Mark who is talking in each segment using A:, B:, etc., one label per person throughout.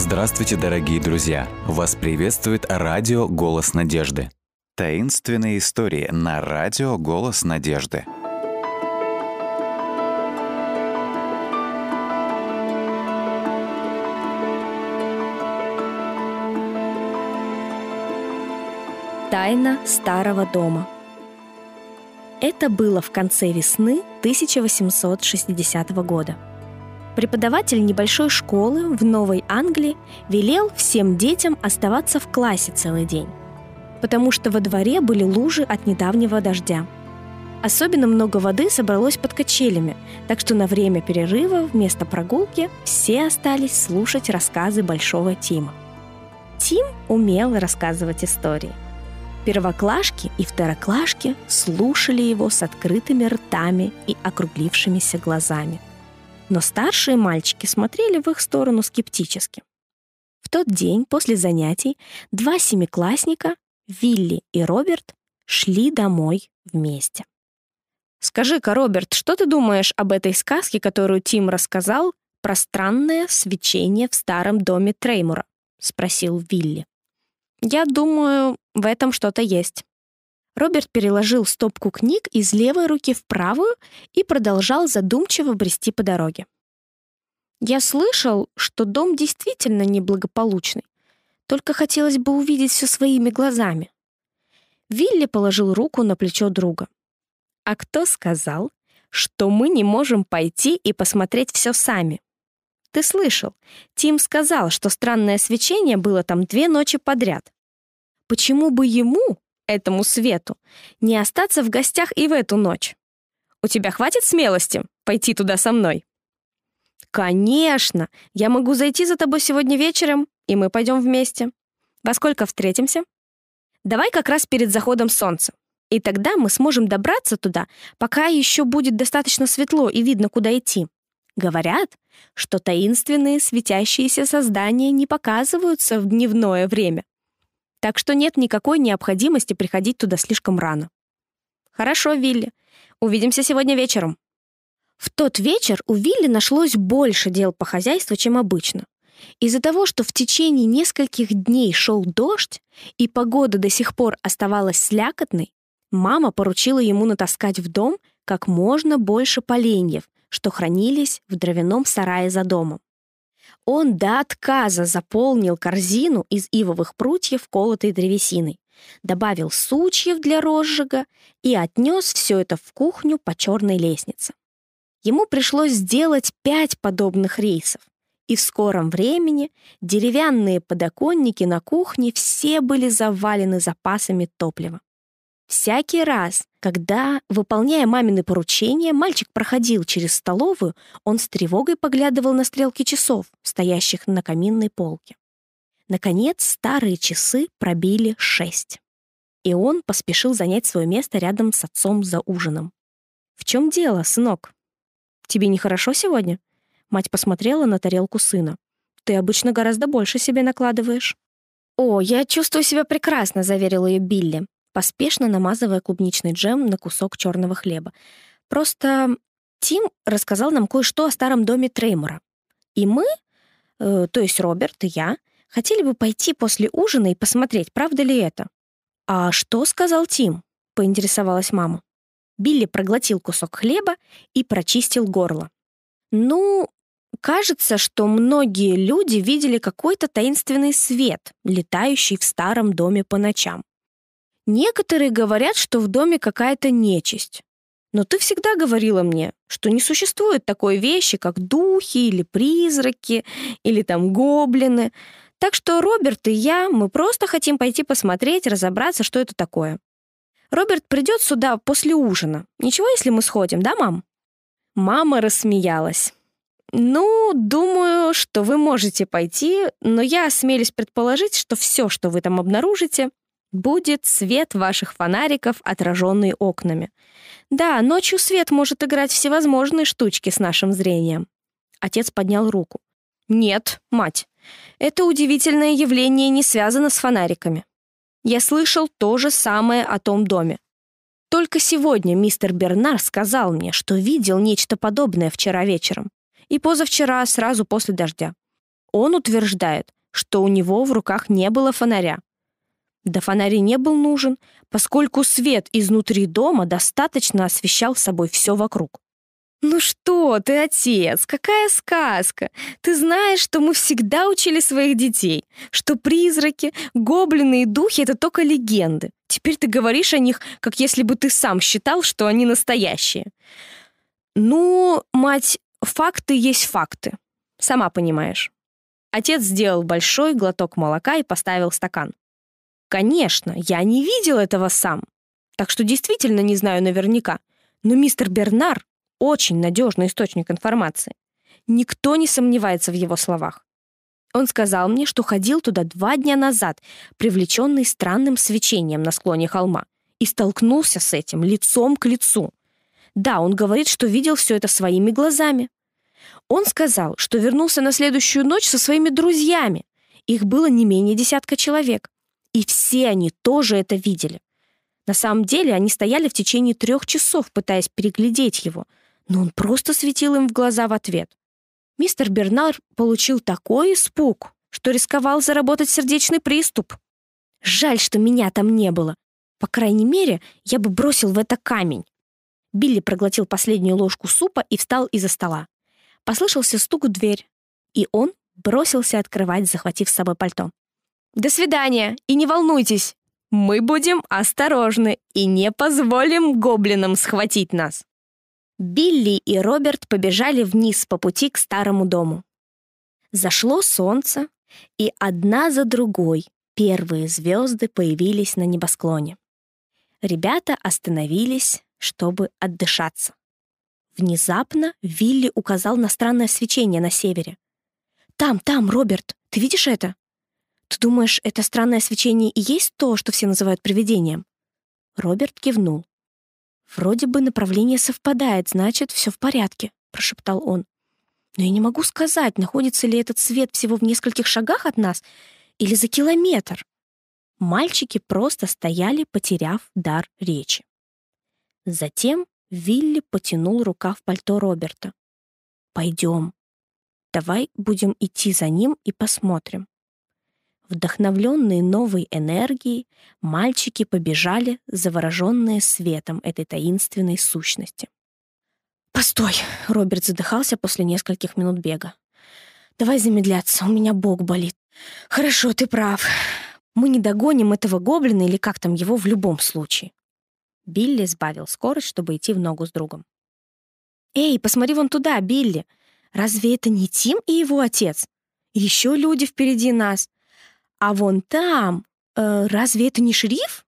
A: Здравствуйте, дорогие друзья! Вас приветствует радио «Голос надежды». Таинственные истории на радио «Голос надежды».
B: Тайна старого дома. Это было в конце весны 1860 года. Преподаватель небольшой школы в Новой Англии велел всем детям оставаться в классе целый день, потому что во дворе были лужи от недавнего дождя. Особенно много воды собралось под качелями, так что на время перерыва вместо прогулки все остались слушать рассказы Большого Тима. Тим умел рассказывать истории – Первоклашки и второклашки слушали его с открытыми ртами и округлившимися глазами. Но старшие мальчики смотрели в их сторону скептически. В тот день после занятий два семиклассника, Вилли и Роберт, шли домой вместе. «Скажи-ка, Роберт, что ты думаешь об этой сказке, которую Тим рассказал про странное свечение в старом доме Треймура?» — спросил Вилли. «Я думаю, в этом что-то есть». Роберт переложил стопку книг из левой руки в правую и продолжал задумчиво брести по дороге. «Я слышал, что дом действительно неблагополучный. Только хотелось бы увидеть все своими глазами». Вилли положил руку на плечо друга. «А кто сказал, что мы не можем пойти и посмотреть все сами?» Ты слышал, Тим сказал, что странное свечение было там две ночи подряд. Почему бы ему, этому свету, не остаться в гостях и в эту ночь? У тебя хватит смелости пойти туда со мной? Конечно, я могу зайти за тобой сегодня вечером, и мы пойдем вместе. Во сколько встретимся? Давай как раз перед заходом солнца. И тогда мы сможем добраться туда, пока еще будет достаточно светло и видно, куда идти. Говорят, что таинственные светящиеся создания не показываются в дневное время. Так что нет никакой необходимости приходить туда слишком рано. Хорошо, Вилли. Увидимся сегодня вечером. В тот вечер у Вилли нашлось больше дел по хозяйству, чем обычно. Из-за того, что в течение нескольких дней шел дождь, и погода до сих пор оставалась слякотной, мама поручила ему натаскать в дом как можно больше поленьев, что хранились в дровяном сарае за домом. Он до отказа заполнил корзину из ивовых прутьев, колотой древесиной, добавил сучьев для розжига и отнес все это в кухню по черной лестнице. Ему пришлось сделать пять подобных рейсов, и в скором времени деревянные подоконники на кухне все были завалены запасами топлива. Всякий раз, когда, выполняя мамины поручения, мальчик проходил через столовую, он с тревогой поглядывал на стрелки часов, стоящих на каминной полке. Наконец, старые часы пробили шесть. И он поспешил занять свое место рядом с отцом за ужином. «В чем дело, сынок? Тебе нехорошо сегодня?» Мать посмотрела на тарелку сына. «Ты обычно гораздо больше себе накладываешь». «О, я чувствую себя прекрасно», — заверил ее Билли поспешно намазывая клубничный джем на кусок черного хлеба. Просто Тим рассказал нам кое-что о старом доме Треймора. И мы, э, то есть Роберт и я, хотели бы пойти после ужина и посмотреть, правда ли это. «А что сказал Тим?» — поинтересовалась мама. Билли проглотил кусок хлеба и прочистил горло. «Ну, кажется, что многие люди видели какой-то таинственный свет, летающий в старом доме по ночам. Некоторые говорят, что в доме какая-то нечисть. Но ты всегда говорила мне, что не существует такой вещи, как духи или призраки, или там гоблины. Так что Роберт и я, мы просто хотим пойти посмотреть, разобраться, что это такое. Роберт придет сюда после ужина. Ничего, если мы сходим, да, мам? Мама рассмеялась. «Ну, думаю, что вы можете пойти, но я осмелюсь предположить, что все, что вы там обнаружите, Будет свет ваших фонариков, отраженный окнами. Да, ночью свет может играть всевозможные штучки с нашим зрением. Отец поднял руку. Нет, мать, это удивительное явление не связано с фонариками. Я слышал то же самое о том доме. Только сегодня мистер Бернар сказал мне, что видел нечто подобное вчера вечером и позавчера сразу после дождя. Он утверждает, что у него в руках не было фонаря. Да фонарь не был нужен, поскольку свет изнутри дома достаточно освещал собой все вокруг. «Ну что ты, отец, какая сказка! Ты знаешь, что мы всегда учили своих детей, что призраки, гоблины и духи — это только легенды. Теперь ты говоришь о них, как если бы ты сам считал, что они настоящие. Ну, мать, факты есть факты. Сама понимаешь». Отец сделал большой глоток молока и поставил стакан. «Конечно, я не видел этого сам, так что действительно не знаю наверняка. Но мистер Бернар очень надежный источник информации. Никто не сомневается в его словах. Он сказал мне, что ходил туда два дня назад, привлеченный странным свечением на склоне холма, и столкнулся с этим лицом к лицу. Да, он говорит, что видел все это своими глазами. Он сказал, что вернулся на следующую ночь со своими друзьями. Их было не менее десятка человек. И все они тоже это видели. На самом деле они стояли в течение трех часов, пытаясь переглядеть его — но он просто светил им в глаза в ответ. Мистер Бернар получил такой испуг, что рисковал заработать сердечный приступ. Жаль, что меня там не было. По крайней мере, я бы бросил в это камень. Билли проглотил последнюю ложку супа и встал из-за стола. Послышался стук в дверь, и он бросился открывать, захватив с собой пальто. «До свидания, и не волнуйтесь, мы будем осторожны и не позволим гоблинам схватить нас». Билли и Роберт побежали вниз по пути к старому дому. Зашло солнце, и одна за другой первые звезды появились на небосклоне. Ребята остановились, чтобы отдышаться. Внезапно Вилли указал на странное свечение на севере. «Там, там, Роберт, ты видишь это? Ты думаешь, это странное свечение и есть то, что все называют привидением?» Роберт кивнул. «Вроде бы направление совпадает, значит, все в порядке», — прошептал он. «Но я не могу сказать, находится ли этот свет всего в нескольких шагах от нас или за километр». Мальчики просто стояли, потеряв дар речи. Затем Вилли потянул рука в пальто Роберта. «Пойдем. Давай будем идти за ним и посмотрим». Вдохновленные новой энергией, мальчики побежали, завороженные светом этой таинственной сущности. «Постой!» — Роберт задыхался после нескольких минут бега. «Давай замедляться, у меня бок болит». «Хорошо, ты прав. Мы не догоним этого гоблина или как там его в любом случае». Билли сбавил скорость, чтобы идти в ногу с другом. «Эй, посмотри вон туда, Билли! Разве это не Тим и его отец? Еще люди впереди нас. А вон там, э, разве это не шериф?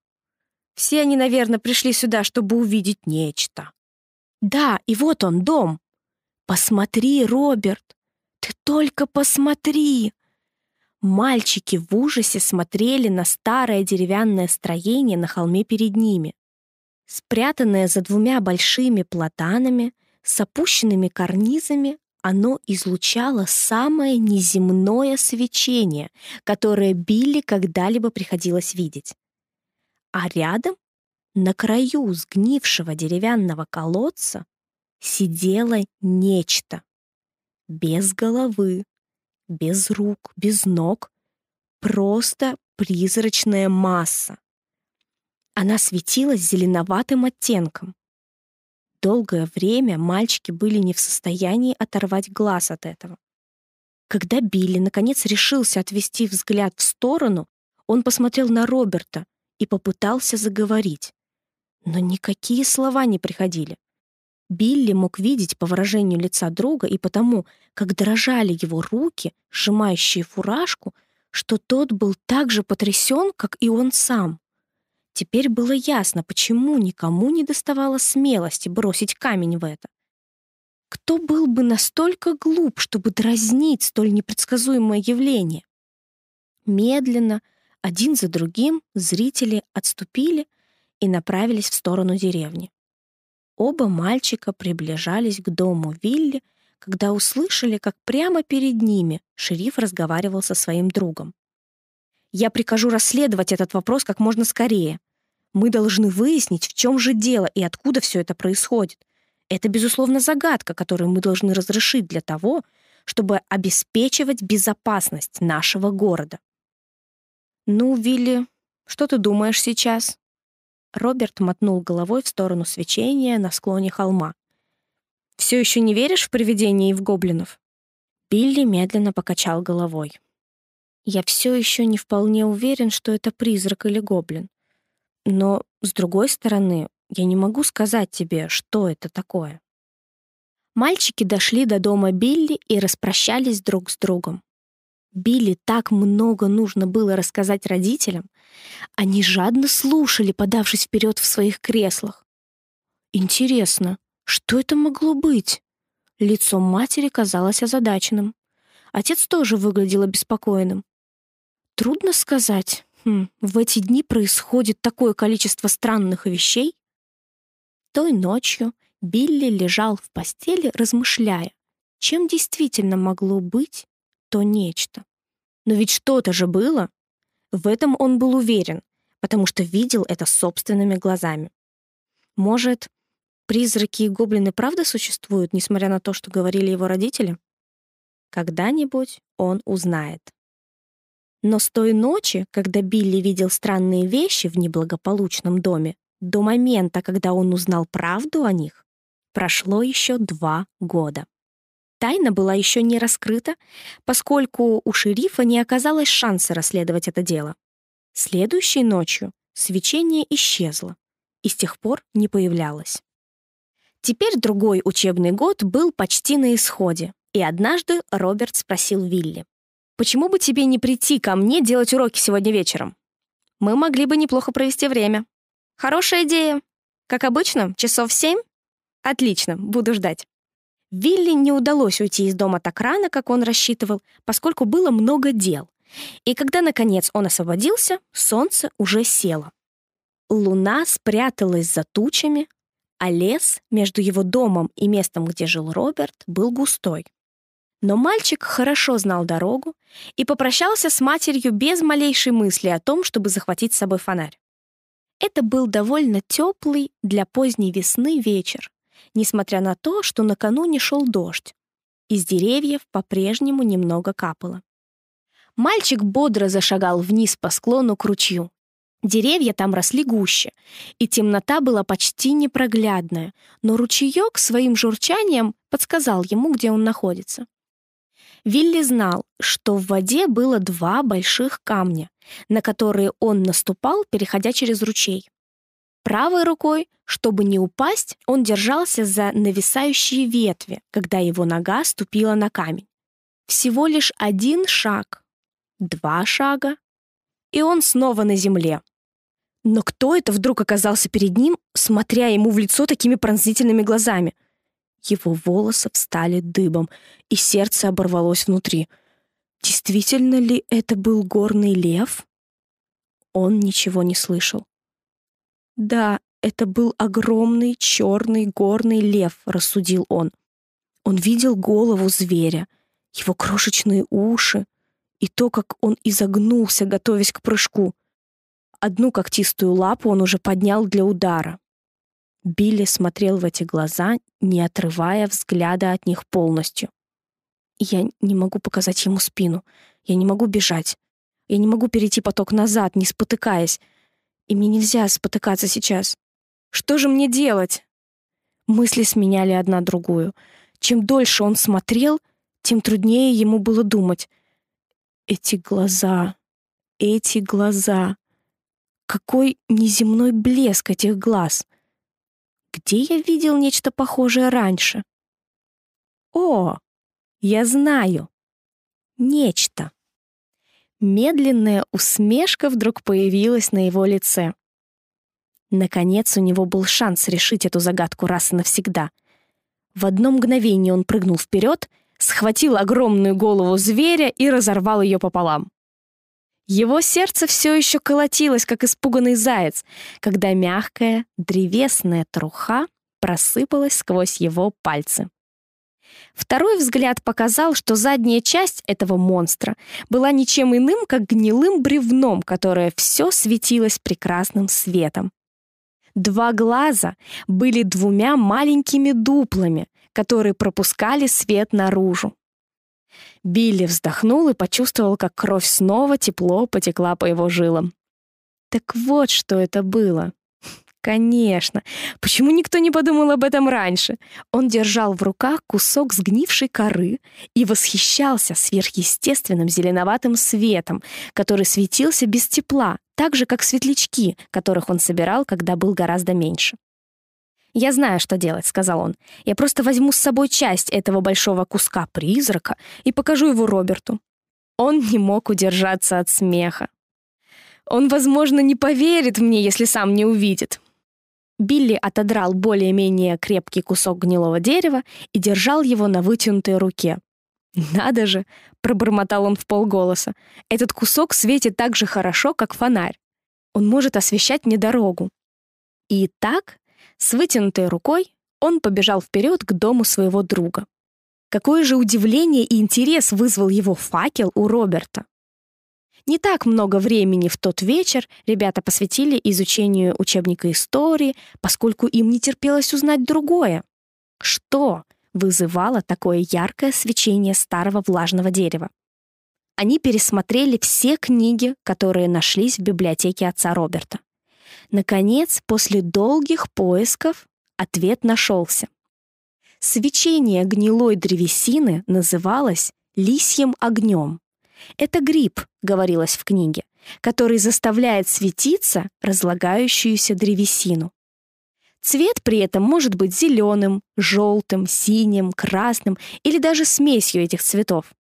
B: Все они, наверное, пришли сюда, чтобы увидеть нечто. Да, и вот он, дом. Посмотри, Роберт, ты только посмотри. Мальчики в ужасе смотрели на старое деревянное строение на холме перед ними. Спрятанное за двумя большими платанами, с опущенными карнизами, оно излучало самое неземное свечение, которое Билли когда-либо приходилось видеть. А рядом, на краю сгнившего деревянного колодца, сидело нечто. Без головы, без рук, без ног, просто призрачная масса. Она светилась зеленоватым оттенком. Долгое время мальчики были не в состоянии оторвать глаз от этого. Когда Билли наконец решился отвести взгляд в сторону, он посмотрел на Роберта и попытался заговорить. Но никакие слова не приходили. Билли мог видеть по выражению лица друга и потому, как дрожали его руки, сжимающие фуражку, что тот был так же потрясен, как и он сам. Теперь было ясно, почему никому не доставало смелости бросить камень в это. Кто был бы настолько глуп, чтобы дразнить столь непредсказуемое явление? Медленно, один за другим, зрители отступили и направились в сторону деревни. Оба мальчика приближались к дому Вилли, когда услышали, как прямо перед ними шериф разговаривал со своим другом. Я прикажу расследовать этот вопрос как можно скорее. Мы должны выяснить, в чем же дело и откуда все это происходит. Это, безусловно, загадка, которую мы должны разрешить для того, чтобы обеспечивать безопасность нашего города. «Ну, Вилли, что ты думаешь сейчас?» Роберт мотнул головой в сторону свечения на склоне холма. «Все еще не веришь в привидения и в гоблинов?» Билли медленно покачал головой. «Я все еще не вполне уверен, что это призрак или гоблин. Но, с другой стороны, я не могу сказать тебе, что это такое». Мальчики дошли до дома Билли и распрощались друг с другом. Билли так много нужно было рассказать родителям. Они жадно слушали, подавшись вперед в своих креслах. Интересно, что это могло быть? Лицо матери казалось озадаченным. Отец тоже выглядел обеспокоенным. Трудно сказать. Хм, в эти дни происходит такое количество странных вещей. Той ночью Билли лежал в постели, размышляя, чем действительно могло быть то нечто. Но ведь что-то же было. В этом он был уверен, потому что видел это собственными глазами. Может, призраки и гоблины правда существуют, несмотря на то, что говорили его родители? Когда-нибудь он узнает. Но с той ночи, когда Билли видел странные вещи в неблагополучном доме, до момента, когда он узнал правду о них, прошло еще два года. Тайна была еще не раскрыта, поскольку у шерифа не оказалось шанса расследовать это дело. Следующей ночью свечение исчезло и с тех пор не появлялось. Теперь другой учебный год был почти на исходе, и однажды Роберт спросил Вилли, «Почему бы тебе не прийти ко мне делать уроки сегодня вечером? Мы могли бы неплохо провести время». «Хорошая идея. Как обычно, часов семь?» «Отлично, буду ждать». Вилли не удалось уйти из дома так рано, как он рассчитывал, поскольку было много дел. И когда, наконец, он освободился, солнце уже село. Луна спряталась за тучами, а лес между его домом и местом, где жил Роберт, был густой. Но мальчик хорошо знал дорогу и попрощался с матерью без малейшей мысли о том, чтобы захватить с собой фонарь. Это был довольно теплый для поздней весны вечер, несмотря на то, что накануне шел дождь. Из деревьев по-прежнему немного капало. Мальчик бодро зашагал вниз по склону к ручью. Деревья там росли гуще, и темнота была почти непроглядная, но ручеек своим журчанием подсказал ему, где он находится. Вилли знал, что в воде было два больших камня, на которые он наступал, переходя через ручей. Правой рукой, чтобы не упасть, он держался за нависающие ветви, когда его нога ступила на камень. Всего лишь один шаг, два шага, и он снова на земле. Но кто это вдруг оказался перед ним, смотря ему в лицо такими пронзительными глазами? Его волосы встали дыбом, и сердце оборвалось внутри. Действительно ли это был горный лев? Он ничего не слышал. Да, это был огромный черный горный лев, рассудил он. Он видел голову зверя, его крошечные уши и то, как он изогнулся, готовясь к прыжку. Одну когтистую лапу он уже поднял для удара. Билли смотрел в эти глаза, не отрывая взгляда от них полностью. Я не могу показать ему спину. Я не могу бежать. Я не могу перейти поток назад, не спотыкаясь и мне нельзя спотыкаться сейчас. Что же мне делать? Мысли сменяли одна другую. Чем дольше он смотрел, тем труднее ему было думать. Эти глаза, эти глаза. Какой неземной блеск этих глаз. Где я видел нечто похожее раньше? О, я знаю. Нечто. Медленная усмешка вдруг появилась на его лице. Наконец у него был шанс решить эту загадку раз и навсегда. В одно мгновение он прыгнул вперед, схватил огромную голову зверя и разорвал ее пополам. Его сердце все еще колотилось, как испуганный заяц, когда мягкая древесная труха просыпалась сквозь его пальцы. Второй взгляд показал, что задняя часть этого монстра была ничем иным, как гнилым бревном, которое все светилось прекрасным светом. Два глаза были двумя маленькими дуплами, которые пропускали свет наружу. Билли вздохнул и почувствовал, как кровь снова тепло потекла по его жилам. Так вот, что это было. Конечно. Почему никто не подумал об этом раньше? Он держал в руках кусок сгнившей коры и восхищался сверхъестественным зеленоватым светом, который светился без тепла, так же, как светлячки, которых он собирал, когда был гораздо меньше. «Я знаю, что делать», — сказал он. «Я просто возьму с собой часть этого большого куска призрака и покажу его Роберту». Он не мог удержаться от смеха. Он, возможно, не поверит мне, если сам не увидит. Билли отодрал более-менее крепкий кусок гнилого дерева и держал его на вытянутой руке. «Надо же!» — пробормотал он в полголоса. «Этот кусок светит так же хорошо, как фонарь. Он может освещать мне дорогу». И так, с вытянутой рукой, он побежал вперед к дому своего друга. Какое же удивление и интерес вызвал его факел у Роберта. Не так много времени в тот вечер ребята посвятили изучению учебника истории, поскольку им не терпелось узнать другое. Что вызывало такое яркое свечение старого влажного дерева? Они пересмотрели все книги, которые нашлись в библиотеке отца Роберта. Наконец, после долгих поисков, ответ нашелся. Свечение гнилой древесины называлось лисьим огнем. Это гриб, говорилось в книге, который заставляет светиться разлагающуюся древесину. Цвет при этом может быть зеленым, желтым, синим, красным или даже смесью этих цветов.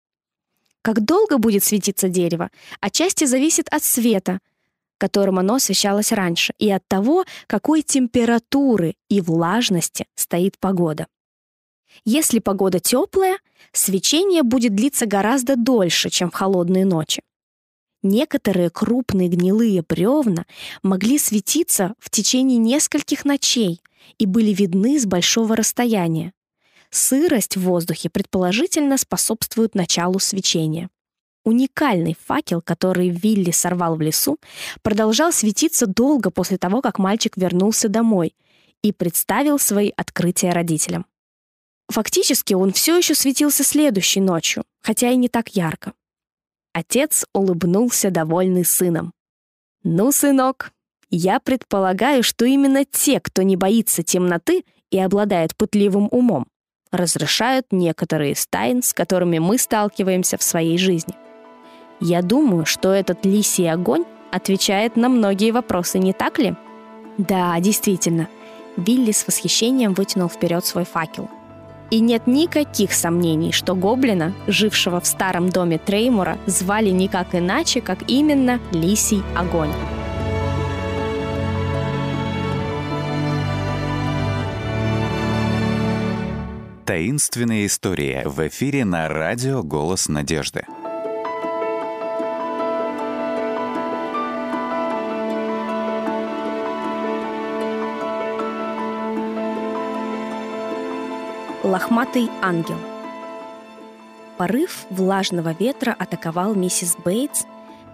B: Как долго будет светиться дерево, отчасти зависит от света, которым оно освещалось раньше, и от того, какой температуры и влажности стоит погода. Если погода теплая, свечение будет длиться гораздо дольше, чем в холодные ночи. Некоторые крупные гнилые бревна могли светиться в течение нескольких ночей и были видны с большого расстояния. Сырость в воздухе предположительно способствует началу свечения. Уникальный факел, который Вилли сорвал в лесу, продолжал светиться долго после того, как мальчик вернулся домой и представил свои открытия родителям. Фактически он все еще светился следующей ночью, хотя и не так ярко. Отец улыбнулся, довольный сыном. «Ну, сынок, я предполагаю, что именно те, кто не боится темноты и обладает пытливым умом, разрешают некоторые из тайн, с которыми мы сталкиваемся в своей жизни. Я думаю, что этот лисий огонь отвечает на многие вопросы, не так ли? Да, действительно. Билли с восхищением вытянул вперед свой факел — и нет никаких сомнений, что гоблина, жившего в старом доме Треймура, звали никак иначе, как именно Лисий Огонь.
A: Таинственная история в эфире на радио «Голос надежды».
B: Лохматый ангел. Порыв влажного ветра атаковал миссис Бейтс,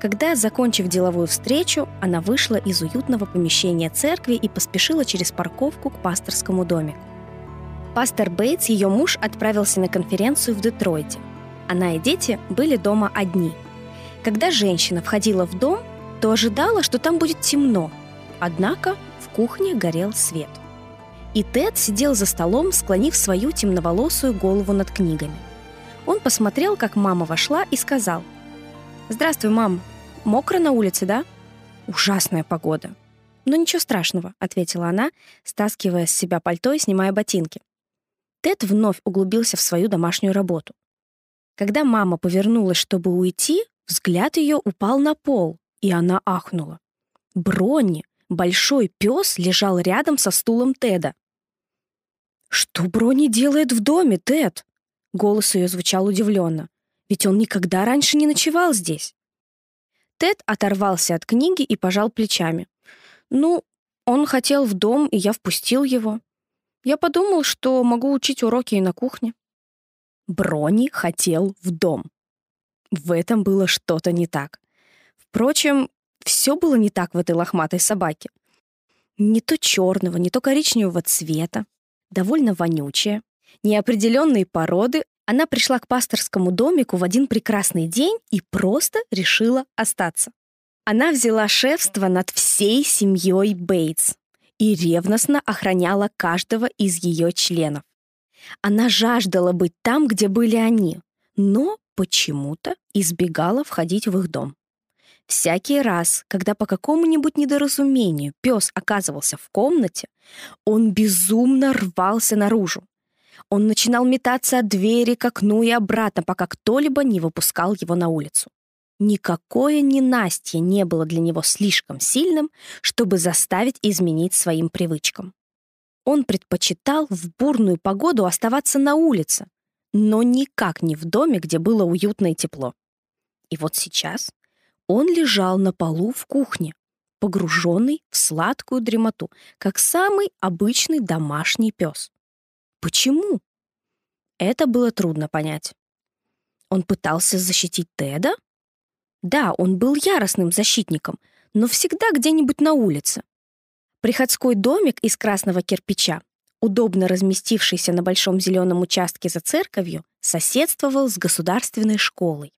B: когда, закончив деловую встречу, она вышла из уютного помещения церкви и поспешила через парковку к пасторскому домику. Пастор Бейтс, ее муж, отправился на конференцию в Детройте. Она и дети были дома одни. Когда женщина входила в дом, то ожидала, что там будет темно. Однако в кухне горел свет – и Тед сидел за столом, склонив свою темноволосую голову над книгами. Он посмотрел, как мама вошла, и сказал. «Здравствуй, мам. Мокро на улице, да?» «Ужасная погода». «Но ничего страшного», — ответила она, стаскивая с себя пальто и снимая ботинки. Тед вновь углубился в свою домашнюю работу. Когда мама повернулась, чтобы уйти, взгляд ее упал на пол, и она ахнула. Бронни, большой пес, лежал рядом со стулом Теда. «Что Брони делает в доме, Тед?» Голос ее звучал удивленно. «Ведь он никогда раньше не ночевал здесь». Тед оторвался от книги и пожал плечами. «Ну, он хотел в дом, и я впустил его. Я подумал, что могу учить уроки и на кухне». Брони хотел в дом. В этом было что-то не так. Впрочем, все было не так в этой лохматой собаке. Не то черного, не то коричневого цвета, довольно вонючая, неопределенной породы, Она пришла к пасторскому домику в один прекрасный день и просто решила остаться. Она взяла шефство над всей семьей Бейтс и ревностно охраняла каждого из ее членов. Она жаждала быть там, где были они, но почему-то избегала входить в их дом. Всякий раз, когда по какому-нибудь недоразумению пес оказывался в комнате, он безумно рвался наружу. Он начинал метаться от двери к окну и обратно, пока кто-либо не выпускал его на улицу. Никакое ненастье не было для него слишком сильным, чтобы заставить изменить своим привычкам. Он предпочитал в бурную погоду оставаться на улице, но никак не в доме, где было уютно и тепло. И вот сейчас он лежал на полу в кухне, погруженный в сладкую дремоту, как самый обычный домашний пес. Почему? Это было трудно понять. Он пытался защитить Теда? Да, он был яростным защитником, но всегда где-нибудь на улице. Приходской домик из красного кирпича, удобно разместившийся на большом зеленом участке за церковью, соседствовал с государственной школой.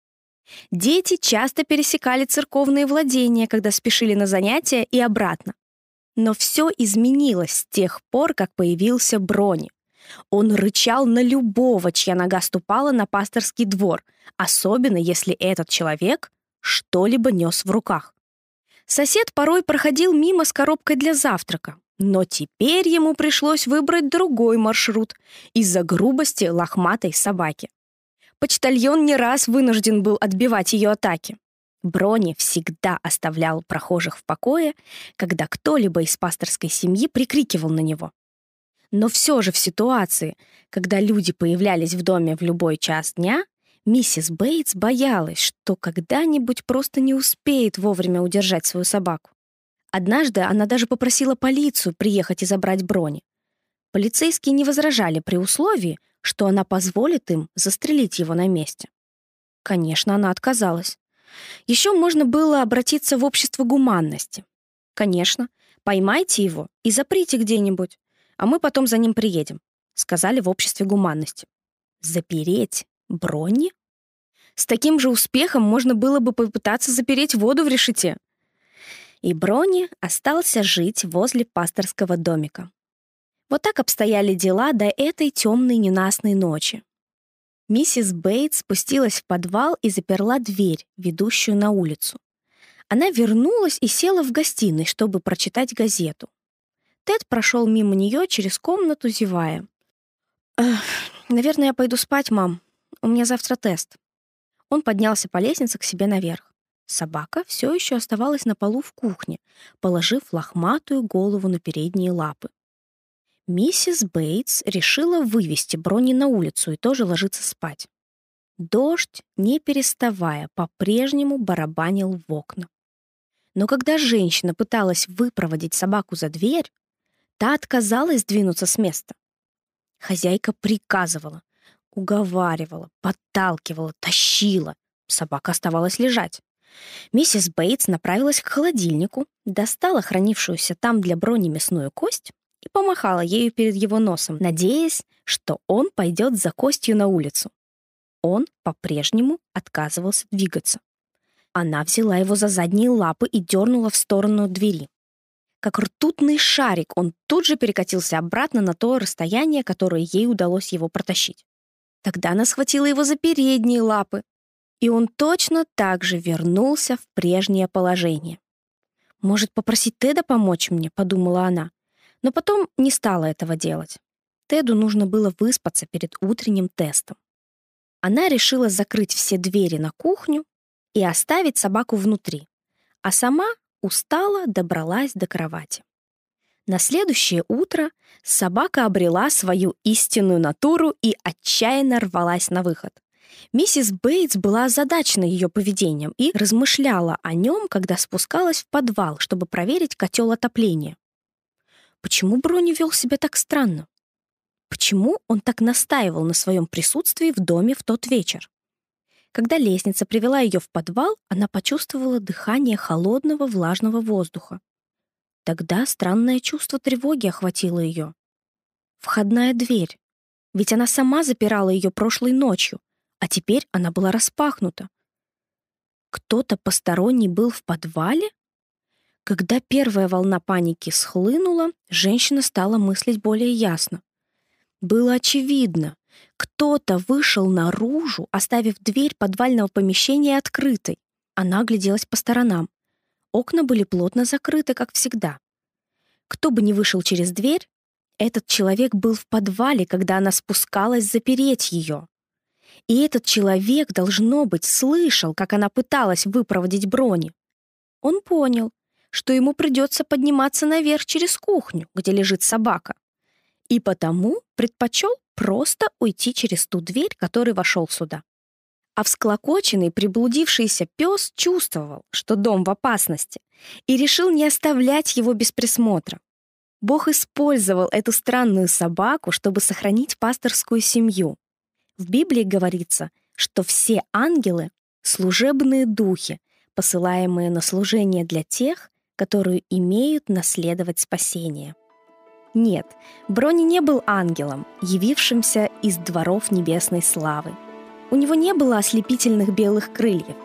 B: Дети часто пересекали церковные владения, когда спешили на занятия и обратно. Но все изменилось с тех пор, как появился Брони. Он рычал на любого, чья нога ступала на пасторский двор, особенно если этот человек что-либо нес в руках. Сосед порой проходил мимо с коробкой для завтрака, но теперь ему пришлось выбрать другой маршрут из-за грубости лохматой собаки. Почтальон не раз вынужден был отбивать ее атаки. Брони всегда оставлял прохожих в покое, когда кто-либо из пасторской семьи прикрикивал на него. Но все же в ситуации, когда люди появлялись в доме в любой час дня, Миссис Бейтс боялась, что когда-нибудь просто не успеет вовремя удержать свою собаку. Однажды она даже попросила полицию приехать и забрать Брони. Полицейские не возражали при условии, что она позволит им застрелить его на месте. Конечно, она отказалась. Еще можно было обратиться в общество гуманности. Конечно, поймайте его и заприте где-нибудь, а мы потом за ним приедем, сказали в обществе гуманности. Запереть Брони? С таким же успехом можно было бы попытаться запереть воду в решете. И Брони остался жить возле пасторского домика. Вот так обстояли дела до этой темной ненастной ночи. Миссис Бейтс спустилась в подвал и заперла дверь, ведущую на улицу. Она вернулась и села в гостиной, чтобы прочитать газету. Тед прошел мимо нее через комнату, зевая. «Наверное, я пойду спать, мам», у меня завтра тест». Он поднялся по лестнице к себе наверх. Собака все еще оставалась на полу в кухне, положив лохматую голову на передние лапы. Миссис Бейтс решила вывести Брони на улицу и тоже ложиться спать. Дождь, не переставая, по-прежнему барабанил в окна. Но когда женщина пыталась выпроводить собаку за дверь, та отказалась двинуться с места. Хозяйка приказывала, Уговаривала, подталкивала, тащила. Собака оставалась лежать. Миссис Бейтс направилась к холодильнику, достала хранившуюся там для брони мясную кость и помахала ею перед его носом, надеясь, что он пойдет за костью на улицу. Он по-прежнему отказывался двигаться. Она взяла его за задние лапы и дернула в сторону двери. Как ртутный шарик, он тут же перекатился обратно на то расстояние, которое ей удалось его протащить. Тогда она схватила его за передние лапы, и он точно так же вернулся в прежнее положение. «Может, попросить Теда помочь мне?» — подумала она. Но потом не стала этого делать. Теду нужно было выспаться перед утренним тестом. Она решила закрыть все двери на кухню и оставить собаку внутри, а сама устала добралась до кровати. На следующее утро собака обрела свою истинную натуру и отчаянно рвалась на выход. Миссис Бейтс была озадачена ее поведением и размышляла о нем, когда спускалась в подвал, чтобы проверить котел отопления. Почему Брони вел себя так странно? Почему он так настаивал на своем присутствии в доме в тот вечер? Когда лестница привела ее в подвал, она почувствовала дыхание холодного влажного воздуха. Тогда странное чувство тревоги охватило ее. Входная дверь. Ведь она сама запирала ее прошлой ночью, а теперь она была распахнута. Кто-то посторонний был в подвале? Когда первая волна паники схлынула, женщина стала мыслить более ясно. Было очевидно, кто-то вышел наружу, оставив дверь подвального помещения открытой. Она огляделась по сторонам. Окна были плотно закрыты, как всегда. Кто бы ни вышел через дверь, этот человек был в подвале, когда она спускалась запереть ее. И этот человек, должно быть, слышал, как она пыталась выпроводить брони. Он понял, что ему придется подниматься наверх через кухню, где лежит собака. И потому предпочел просто уйти через ту дверь, который вошел сюда. А всклокоченный, приблудившийся пес чувствовал, что дом в опасности, и решил не оставлять его без присмотра. Бог использовал эту странную собаку, чтобы сохранить пасторскую семью. В Библии говорится, что все ангелы — служебные духи, посылаемые на служение для тех, которые имеют наследовать спасение. Нет, Брони не был ангелом, явившимся из дворов небесной славы. У него не было ослепительных белых крыльев.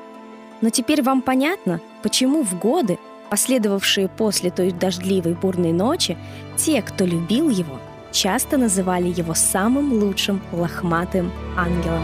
B: Но теперь вам понятно, почему в годы, последовавшие после той дождливой бурной ночи, те, кто любил его, часто называли его самым лучшим лохматым ангелом.